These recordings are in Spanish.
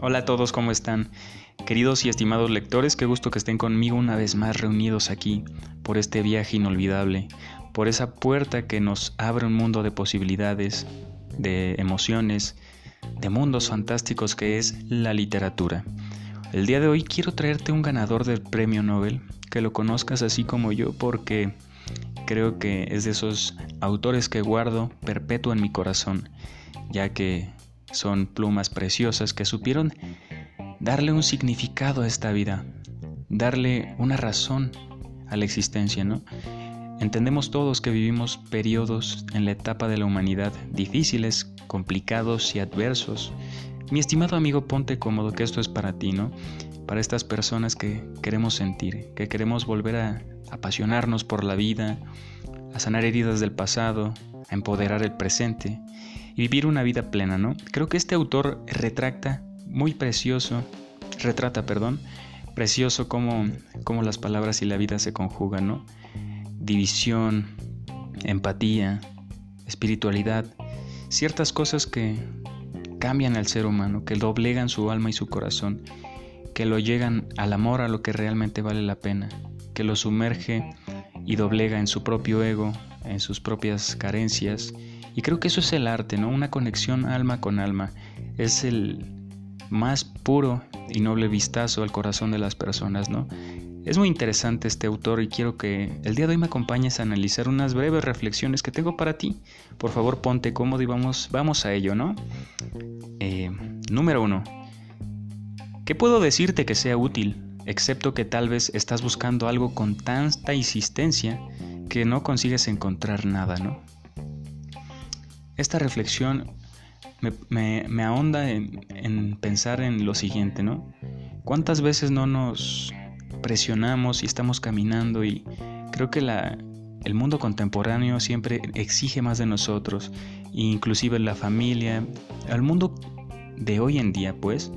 Hola a todos, ¿cómo están? Queridos y estimados lectores, qué gusto que estén conmigo una vez más reunidos aquí por este viaje inolvidable, por esa puerta que nos abre un mundo de posibilidades, de emociones, de mundos fantásticos que es la literatura. El día de hoy quiero traerte un ganador del premio Nobel, que lo conozcas así como yo porque creo que es de esos autores que guardo perpetuo en mi corazón, ya que son plumas preciosas que supieron darle un significado a esta vida, darle una razón a la existencia, ¿no? Entendemos todos que vivimos periodos en la etapa de la humanidad difíciles, complicados y adversos. Mi estimado amigo, ponte cómodo que esto es para ti, ¿no? Para estas personas que queremos sentir, que queremos volver a apasionarnos por la vida, a sanar heridas del pasado, a empoderar el presente y vivir una vida plena, ¿no? Creo que este autor retracta muy precioso, retrata, perdón, precioso cómo, cómo las palabras y la vida se conjugan, ¿no? División, empatía, espiritualidad, ciertas cosas que cambian al ser humano, que doblegan su alma y su corazón, que lo llegan al amor a lo que realmente vale la pena, que lo sumerge y doblega en su propio ego, en sus propias carencias y creo que eso es el arte, ¿no? Una conexión alma con alma. Es el más puro y noble vistazo al corazón de las personas, ¿no? Es muy interesante este autor y quiero que el día de hoy me acompañes a analizar unas breves reflexiones que tengo para ti. Por favor, ponte cómodo y vamos, vamos a ello, ¿no? Eh, número uno. ¿Qué puedo decirte que sea útil? Excepto que tal vez estás buscando algo con tanta insistencia que no consigues encontrar nada, ¿no? Esta reflexión me, ahonda en, pensar en lo siguiente, ¿no? ¿Cuántas veces no nos presionamos y estamos caminando y creo que el mundo contemporáneo siempre exige más de nosotros, inclusive la familia, el mundo de hoy en día, pues,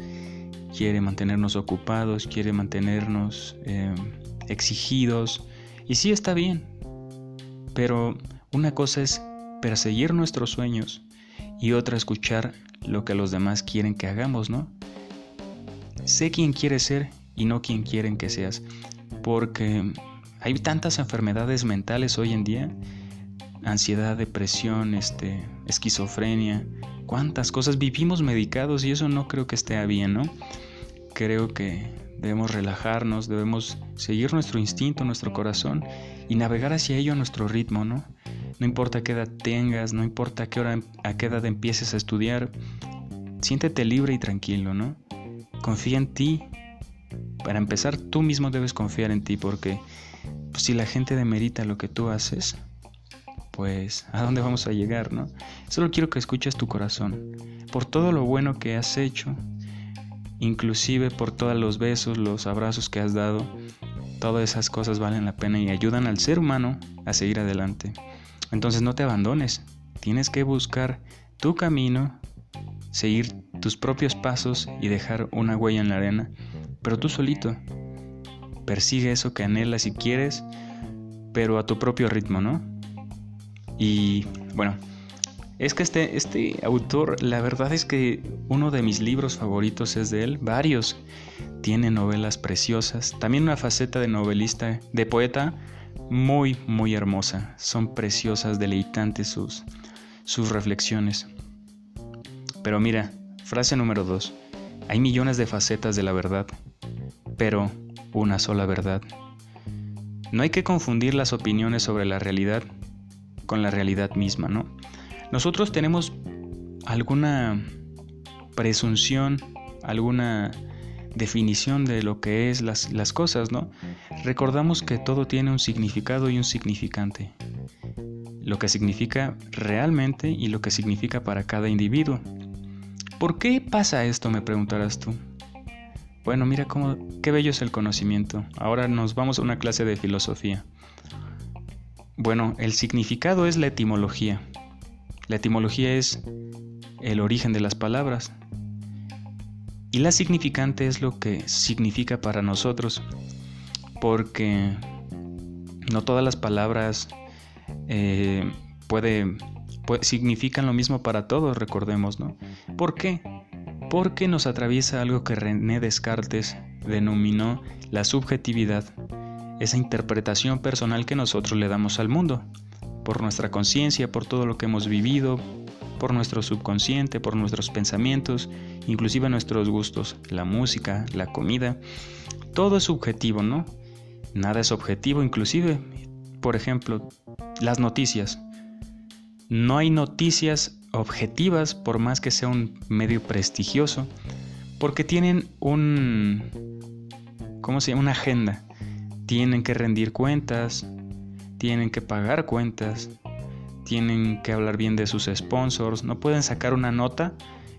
quiere mantenernos ocupados, quiere mantenernos eh, exigidos, y sí está bien, pero una cosa es perseguir nuestros sueños y otra escuchar lo que los demás quieren que hagamos, ¿no? Sé quién quieres ser y no quién quieren que seas, porque hay tantas enfermedades mentales hoy en día, ansiedad, depresión, este, esquizofrenia, cuántas cosas vivimos medicados y eso no creo que esté bien, ¿no? Creo que debemos relajarnos, debemos seguir nuestro instinto, nuestro corazón y navegar hacia ello a nuestro ritmo, ¿no? No importa qué edad tengas, no importa a qué, hora, a qué edad empieces a estudiar, siéntete libre y tranquilo, ¿no? Confía en ti. Para empezar, tú mismo debes confiar en ti porque pues, si la gente demerita lo que tú haces, pues ¿a dónde vamos a llegar, no? Solo quiero que escuches tu corazón. Por todo lo bueno que has hecho, inclusive por todos los besos, los abrazos que has dado, todas esas cosas valen la pena y ayudan al ser humano a seguir adelante. Entonces no te abandones, tienes que buscar tu camino, seguir tus propios pasos y dejar una huella en la arena, pero tú solito. Persigue eso que anhelas y quieres, pero a tu propio ritmo, ¿no? Y bueno, es que este, este autor, la verdad es que uno de mis libros favoritos es de él, varios. Tiene novelas preciosas, también una faceta de novelista, de poeta, muy, muy hermosa. Son preciosas, deleitantes sus, sus reflexiones. Pero mira, frase número dos. Hay millones de facetas de la verdad, pero una sola verdad. No hay que confundir las opiniones sobre la realidad con la realidad misma, ¿no? Nosotros tenemos alguna presunción, alguna definición de lo que es las, las cosas, ¿no? Recordamos que todo tiene un significado y un significante. Lo que significa realmente y lo que significa para cada individuo. ¿Por qué pasa esto? me preguntarás tú. Bueno, mira cómo qué bello es el conocimiento. Ahora nos vamos a una clase de filosofía. Bueno, el significado es la etimología. La etimología es el origen de las palabras. Y la significante es lo que significa para nosotros, porque no todas las palabras eh, puede significan lo mismo para todos, recordemos, ¿no? ¿Por qué? Porque nos atraviesa algo que René Descartes denominó la subjetividad, esa interpretación personal que nosotros le damos al mundo, por nuestra conciencia, por todo lo que hemos vivido, por nuestro subconsciente, por nuestros pensamientos, inclusive nuestros gustos, la música, la comida, todo es subjetivo, ¿no? Nada es objetivo, inclusive, por ejemplo, las noticias. No hay noticias objetivas por más que sea un medio prestigioso, porque tienen un ¿cómo se llama? una agenda. Tienen que rendir cuentas, tienen que pagar cuentas, tienen que hablar bien de sus sponsors, no pueden sacar una nota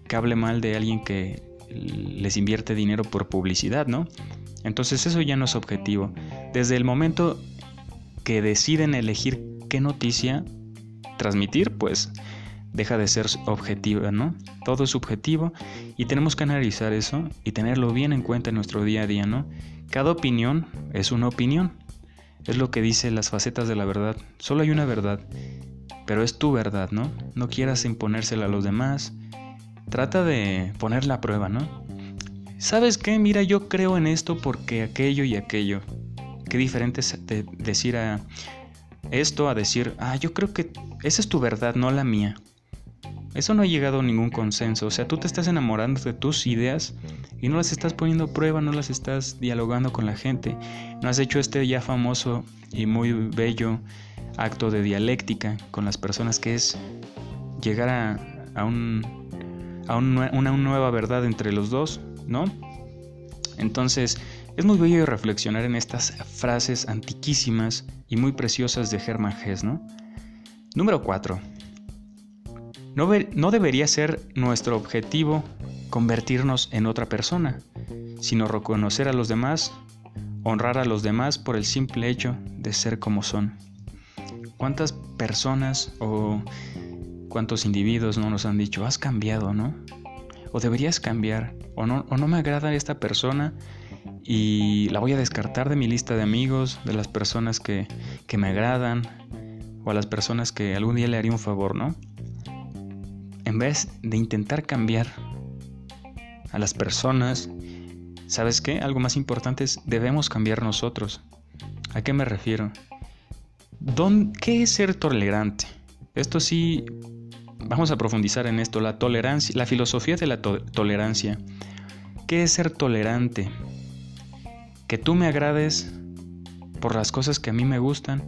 que hable mal de alguien que les invierte dinero por publicidad, ¿no? Entonces eso ya no es objetivo. Desde el momento que deciden elegir qué noticia transmitir, pues deja de ser objetiva, ¿no? Todo es subjetivo y tenemos que analizar eso y tenerlo bien en cuenta en nuestro día a día, ¿no? Cada opinión es una opinión. Es lo que dice las facetas de la verdad. Solo hay una verdad pero es tu verdad, ¿no? No quieras imponérsela a los demás. Trata de poner la prueba, ¿no? ¿Sabes qué? Mira, yo creo en esto porque aquello y aquello. Qué diferente es decir a esto a decir, ah, yo creo que esa es tu verdad, no la mía. Eso no ha llegado a ningún consenso. O sea, tú te estás enamorando de tus ideas y no las estás poniendo a prueba, no las estás dialogando con la gente. No has hecho este ya famoso y muy bello acto de dialéctica con las personas que es llegar a, un, a una, nueva verdad entre los dos, ¿no? Entonces, es muy bello reflexionar en estas frases antiquísimas y muy preciosas de Hermann Hesse, ¿no? Número 4. No, no debería ser nuestro objetivo convertirnos en otra persona, sino reconocer a los demás, honrar a los demás por el simple hecho de ser como son. ¿Cuántas personas o cuántos individuos no nos han dicho, has cambiado, ¿no? O deberías cambiar, o no, no me agrada esta persona y la voy a descartar de mi lista de amigos, de las personas que, que me agradan, o a las personas que algún día le haría un favor, ¿no? En vez de intentar cambiar a las personas, ¿sabes qué? Algo más importante es debemos cambiar nosotros. ¿A qué me refiero? ¿Qué es ser tolerante? Esto sí, vamos a profundizar en esto, la tolerancia, la filosofía de la tolerancia. ¿Qué es ser tolerante? Que tú me agrades por las cosas que a mí me gustan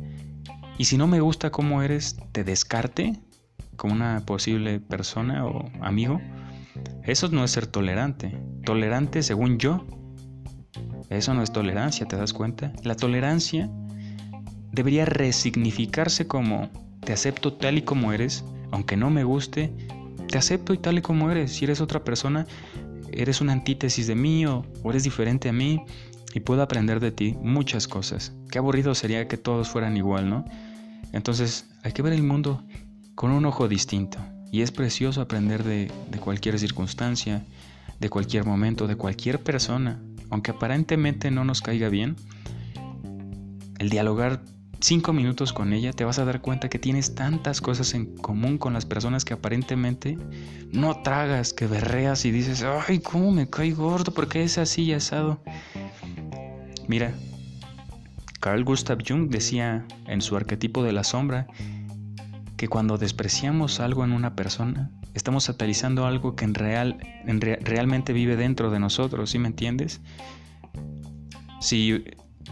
y si no me gusta cómo eres, te descarte como una posible persona o amigo. Eso no es ser tolerante. Tolerante, según yo, eso no es tolerancia, ¿te das cuenta? La tolerancia debería resignificarse como te acepto tal y como eres, aunque no me guste, te acepto y tal y como eres. Si eres otra persona, eres una antítesis de mí o, eres diferente a mí y puedo aprender de ti muchas cosas. Qué aburrido sería que todos fueran igual, ¿no? Entonces hay que ver el mundo con un ojo distinto. Y es precioso aprender de, cualquier circunstancia, de cualquier momento, de cualquier persona. Aunque aparentemente no nos caiga bien, el dialogar cinco minutos con ella, te vas a dar cuenta que tienes tantas cosas en común con las personas que aparentemente no tragas, que berreas y dices, ay, cómo me cae gordo, porque es así y asado. Mira, Carl Gustav Jung decía en su arquetipo de la sombra que cuando despreciamos algo en una persona, estamos satalizando algo que en real, en realmente vive dentro de nosotros, ¿sí me entiendes? Si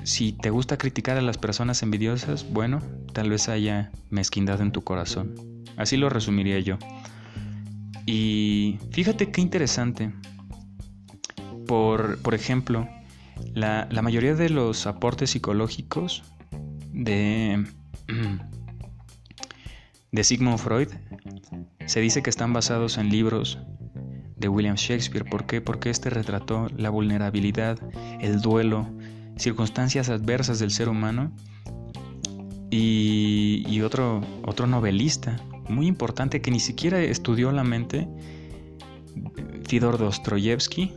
si te gusta criticar a las personas envidiosas, bueno, tal vez haya mezquindad en tu corazón. Así lo resumiría yo. Y fíjate qué interesante. Por, por ejemplo, la, la, mayoría de los aportes psicológicos de, de Sigmund Freud se dice que están basados en libros de William Shakespeare. ¿Por qué? Porque este retrató la vulnerabilidad, el duelo, circunstancias adversas del ser humano. Y, otro, otro novelista muy importante que ni siquiera estudió la mente, Fyodor Dostoyevsky.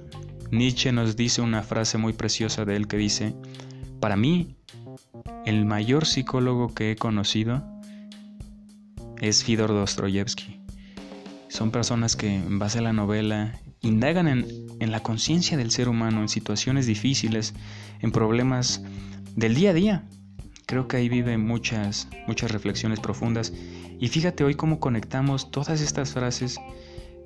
Nietzsche nos dice una frase muy preciosa de él que dice, para mí, el mayor psicólogo que he conocido es Fyodor Dostoyevsky. Son personas que en base a la novela indagan en, en la conciencia del ser humano, en situaciones difíciles, en problemas del día a día. Creo que ahí vive muchas, muchas reflexiones profundas. Y fíjate hoy cómo conectamos todas estas frases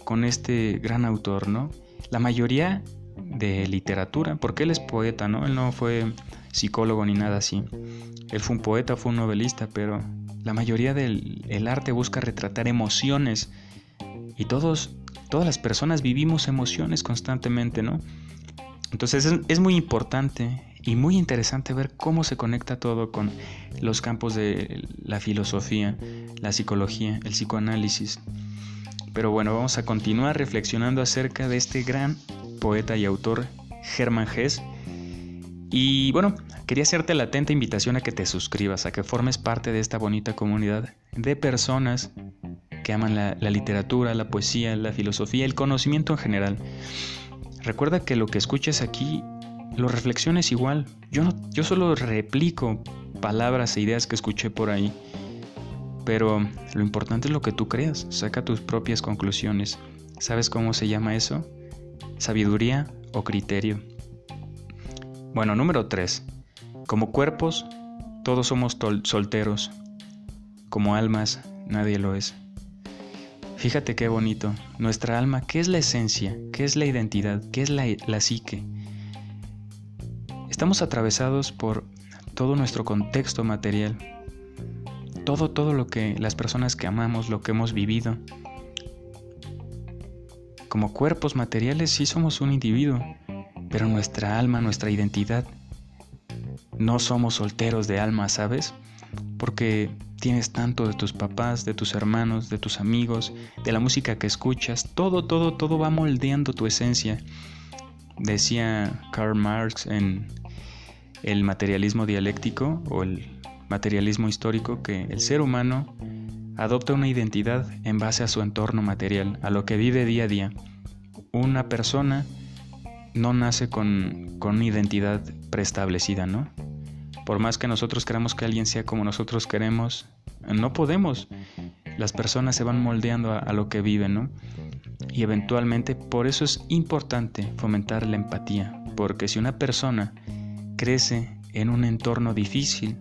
con este gran autor, ¿no? La mayoría de literatura, porque él es poeta, ¿no? Él no fue psicólogo ni nada así. Él fue un poeta, fue un novelista, pero la mayoría del arte busca retratar emociones y todos, todas las personas vivimos emociones constantemente, ¿no? Entonces es, muy importante y muy interesante ver cómo se conecta todo con los campos de la filosofía, la psicología, el psicoanálisis. Pero bueno, vamos a continuar reflexionando acerca de este gran poeta y autor Germán Hess. Y bueno, quería hacerte la atenta invitación a que te suscribas, a que formes parte de esta bonita comunidad de personas que aman la, literatura, la poesía, la filosofía, el conocimiento en general. Recuerda que lo que escuches aquí lo reflexiones igual. Yo, no, yo solo replico palabras e ideas que escuché por ahí. Pero lo importante es lo que tú creas. Saca tus propias conclusiones. ¿Sabes cómo se llama eso? Sabiduría o criterio. Bueno, número 3. Como cuerpos, todos somos solteros. Como almas, nadie lo es. Fíjate qué bonito. Nuestra alma, ¿qué es la esencia? ¿Qué es la identidad? ¿Qué es la, la psique? Estamos atravesados por todo nuestro contexto material, todo, todo lo que las personas que amamos, lo que hemos vivido. Como cuerpos materiales sí somos un individuo, pero nuestra alma, nuestra identidad, no somos solteros de alma, ¿sabes? Porque tienes tanto de tus papás, de tus hermanos, de tus amigos, de la música que escuchas, todo, todo, todo va moldeando tu esencia. Decía Karl Marx en el materialismo dialéctico o el materialismo histórico que el ser humano adopta una identidad en base a su entorno material, a lo que vive día a día. Una persona no nace con, con una identidad preestablecida, ¿no? Por más que nosotros queramos que alguien sea como nosotros queremos, no podemos. Las personas se van moldeando a, a lo que viven, ¿no? Y eventualmente por eso es importante fomentar la empatía, porque si una persona crece en un entorno difícil,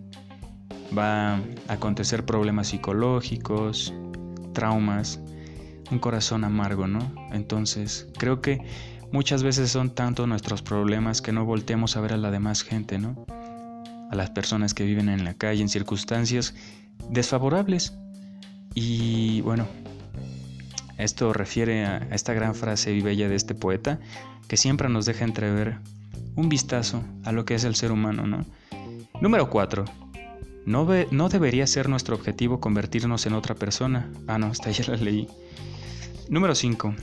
va a acontecer problemas psicológicos, traumas, un corazón amargo, ¿no? Entonces, creo que muchas veces son tanto nuestros problemas que no volteamos a ver a la demás gente, ¿no? A las personas que viven en la calle en circunstancias desfavorables. Y bueno, esto refiere a esta gran frase y bella de este poeta que siempre nos deja entrever un vistazo a lo que es el ser humano, ¿no? Número 4. No, no debería ser nuestro objetivo convertirnos en otra persona. Ah, no, hasta ya la leí. Número 5.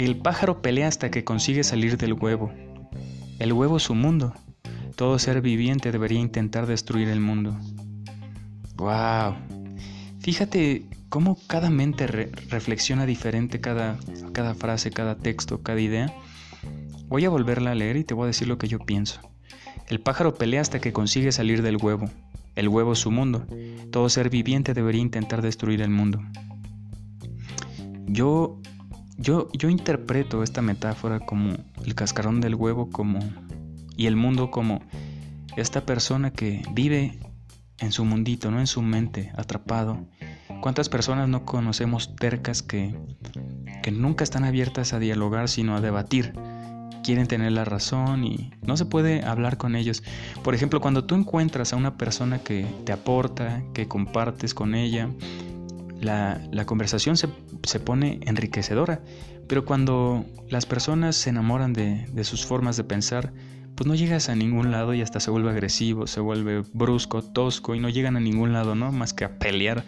El pájaro pelea hasta que consigue salir del huevo. El huevo es su mundo. Todo ser viviente debería intentar destruir el mundo. ¡Wow! Fíjate cómo cada mente reflexiona diferente cada, cada frase, cada texto, cada idea. Voy a volverla a leer y te voy a decir lo que yo pienso. El pájaro pelea hasta que consigue salir del huevo. El huevo es su mundo. Todo ser viviente debería intentar destruir el mundo. Yo, yo, yo interpreto esta metáfora como el cascarón del huevo como y el mundo como esta persona que vive en su mundito, no en su mente, atrapado. ¿Cuántas personas no conocemos tercas que, que nunca están abiertas a dialogar sino a debatir? quieren tener la razón y no se puede hablar con ellos. Por ejemplo, cuando tú encuentras a una persona que te aporta, que compartes con ella, la, conversación se, pone enriquecedora. Pero cuando las personas se enamoran de, de sus formas de pensar, pues no llegas a ningún lado y hasta se vuelve agresivo, se vuelve brusco, tosco y no llegan a ningún lado, ¿no? Más que a pelear.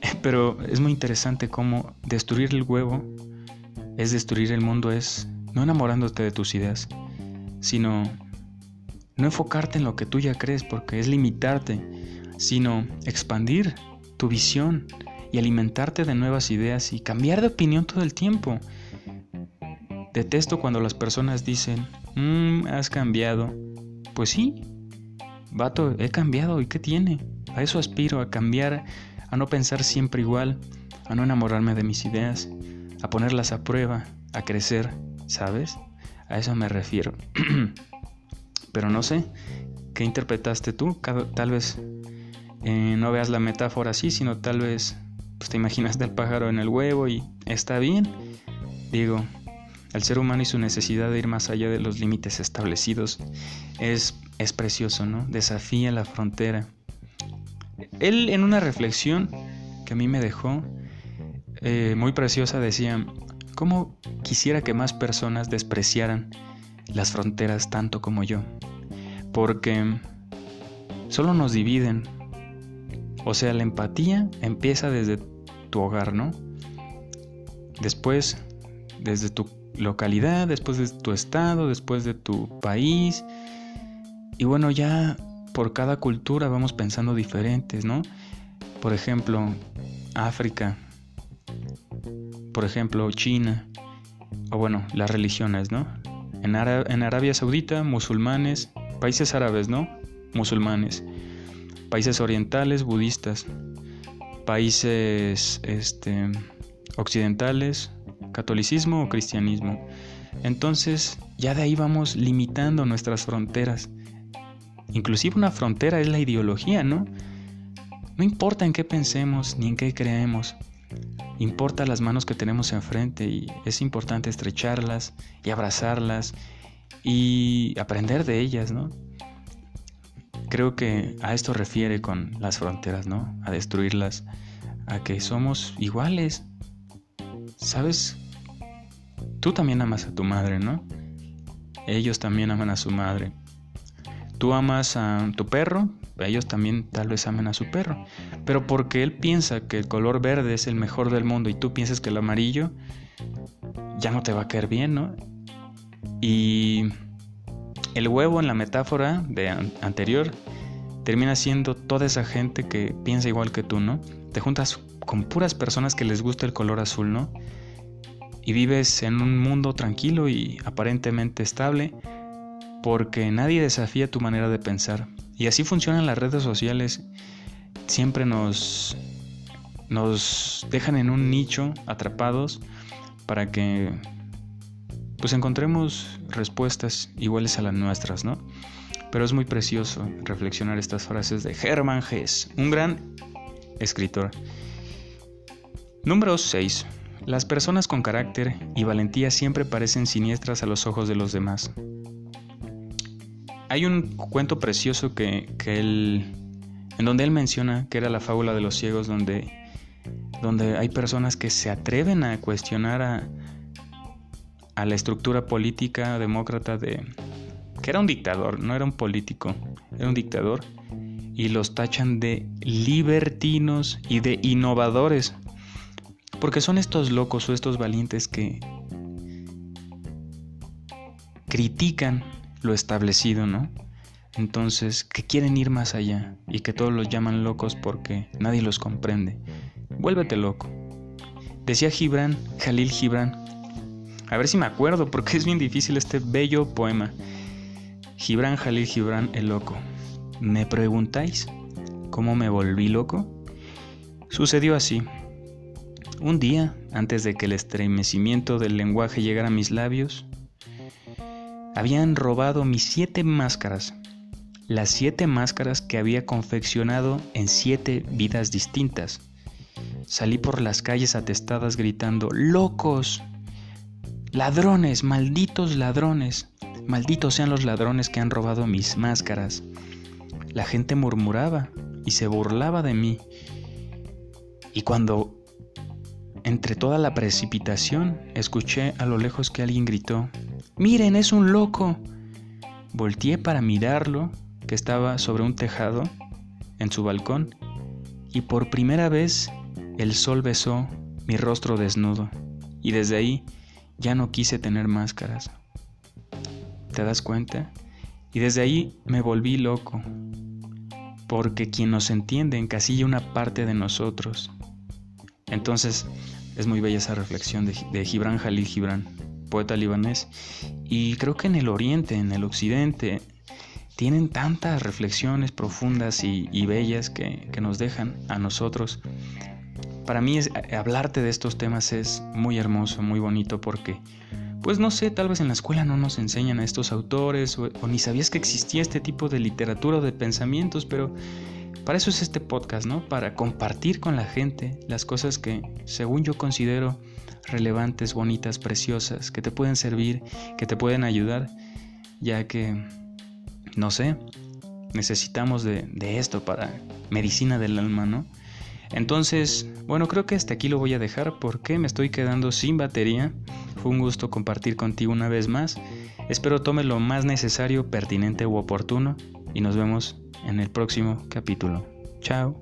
Pero es muy interesante cómo destruir el huevo es destruir el mundo, es no enamorándote de tus ideas, sino no enfocarte en lo que tú ya crees porque es limitarte, sino expandir tu visión y alimentarte de nuevas ideas y cambiar de opinión todo el tiempo. Detesto cuando las personas dicen, mmm, has cambiado. Pues sí, vato, he cambiado, ¿y qué tiene? A eso aspiro, a cambiar, a no pensar siempre igual, a no enamorarme de mis ideas, a ponerlas a prueba, a crecer, ¿sabes? A eso me refiero. Pero no sé, ¿qué interpretaste tú? Tal vez eh, no veas la metáfora así, sino tal vez pues, te imaginaste al pájaro en el huevo y está bien. Digo, el ser humano y su necesidad de ir más allá de los límites establecidos es, es precioso, ¿no? Desafía la frontera. Él en una reflexión que a mí me dejó eh, muy preciosa decía, ¿cómo quisiera que más personas despreciaran las fronteras tanto como yo? Porque solo nos dividen. O sea, la empatía empieza desde tu hogar, ¿no? Después, desde tu localidad, después de tu estado, después de tu país. Y bueno, ya por cada cultura vamos pensando diferentes, ¿no? Por ejemplo, África, por ejemplo, China, o bueno, las religiones, ¿no? En, en Arabia Saudita, musulmanes, países árabes, ¿no? Musulmanes, países orientales, budistas, países este, occidentales, catolicismo o cristianismo. Entonces ya de ahí vamos limitando nuestras fronteras. Inclusive una frontera es la ideología, ¿no? No importa en qué pensemos ni en qué creemos, importa las manos que tenemos enfrente y es importante estrecharlas y abrazarlas y aprender de ellas, ¿no? Creo que a esto refiere con las fronteras, ¿no? A destruirlas, a que somos iguales. ¿Sabes? Tú también amas a tu madre, ¿no? Ellos también aman a su madre. Tú amas a tu perro, ellos también tal vez amen a su perro. Pero porque él piensa que el color verde es el mejor del mundo y tú piensas que el amarillo ya no te va a caer bien, ¿no? Y el huevo en la metáfora de anterior termina siendo toda esa gente que piensa igual que tú, ¿no? Te juntas con puras personas que les gusta el color azul, ¿no? Y vives en un mundo tranquilo y aparentemente estable porque nadie desafía tu manera de pensar. Y así funcionan las redes sociales. Siempre nos nos dejan en un nicho atrapados para que pues encontremos respuestas iguales a las nuestras, ¿no? Pero es muy precioso reflexionar estas frases de Hermann Hesse, un gran escritor. Número 6. Las personas con carácter y valentía siempre parecen siniestras a los ojos de los demás. Hay un cuento precioso que, que él, en donde él menciona que era la fábula de los ciegos, donde, donde hay personas que se atreven a cuestionar a, a la estructura política demócrata de que era un dictador, no era un político, era un dictador y los tachan de libertinos y de innovadores. Porque son estos locos o estos valientes que critican lo establecido, ¿no? Entonces, que quieren ir más allá y que todos los llaman locos porque nadie los comprende. Vuélvete loco. Decía Gibran, Jalil Gibran, a ver si me acuerdo, porque es bien difícil este bello poema. Gibran Jalil Gibran el loco. ¿Me preguntáis cómo me volví loco? Sucedió así. Un día, antes de que el estremecimiento del lenguaje llegara a mis labios, habían robado mis siete máscaras, las siete máscaras que había confeccionado en siete vidas distintas. Salí por las calles atestadas gritando, ¡Locos! Ladrones, malditos ladrones, malditos sean los ladrones que han robado mis máscaras. La gente murmuraba y se burlaba de mí. Y cuando, entre toda la precipitación, escuché a lo lejos que alguien gritó, Miren, es un loco. Volteé para mirarlo, que estaba sobre un tejado, en su balcón, y por primera vez el sol besó mi rostro desnudo, y desde ahí ya no quise tener máscaras. ¿Te das cuenta? Y desde ahí me volví loco, porque quien nos entiende encasilla una parte de nosotros. Entonces, es muy bella esa reflexión de, Gibran Jalil Gibran, poeta libanés, y creo que en el oriente, en el occidente, tienen tantas reflexiones profundas y, bellas que, que, nos dejan a nosotros. Para mí es, hablarte de estos temas es muy hermoso, muy bonito porque, pues no sé, tal vez en la escuela no nos enseñan a estos autores o, ni sabías que existía este tipo de literatura o de pensamientos, pero para eso es este podcast, ¿no? Para compartir con la gente las cosas que, según yo considero, relevantes, bonitas, preciosas, que te pueden servir, que te pueden ayudar, ya que, no sé, necesitamos de, esto para medicina del alma, ¿no? Entonces, bueno, creo que hasta aquí lo voy a dejar porque me estoy quedando sin batería. Fue un gusto compartir contigo una vez más. Espero tome lo más necesario, pertinente u oportuno y nos vemos en el próximo capítulo. Chao.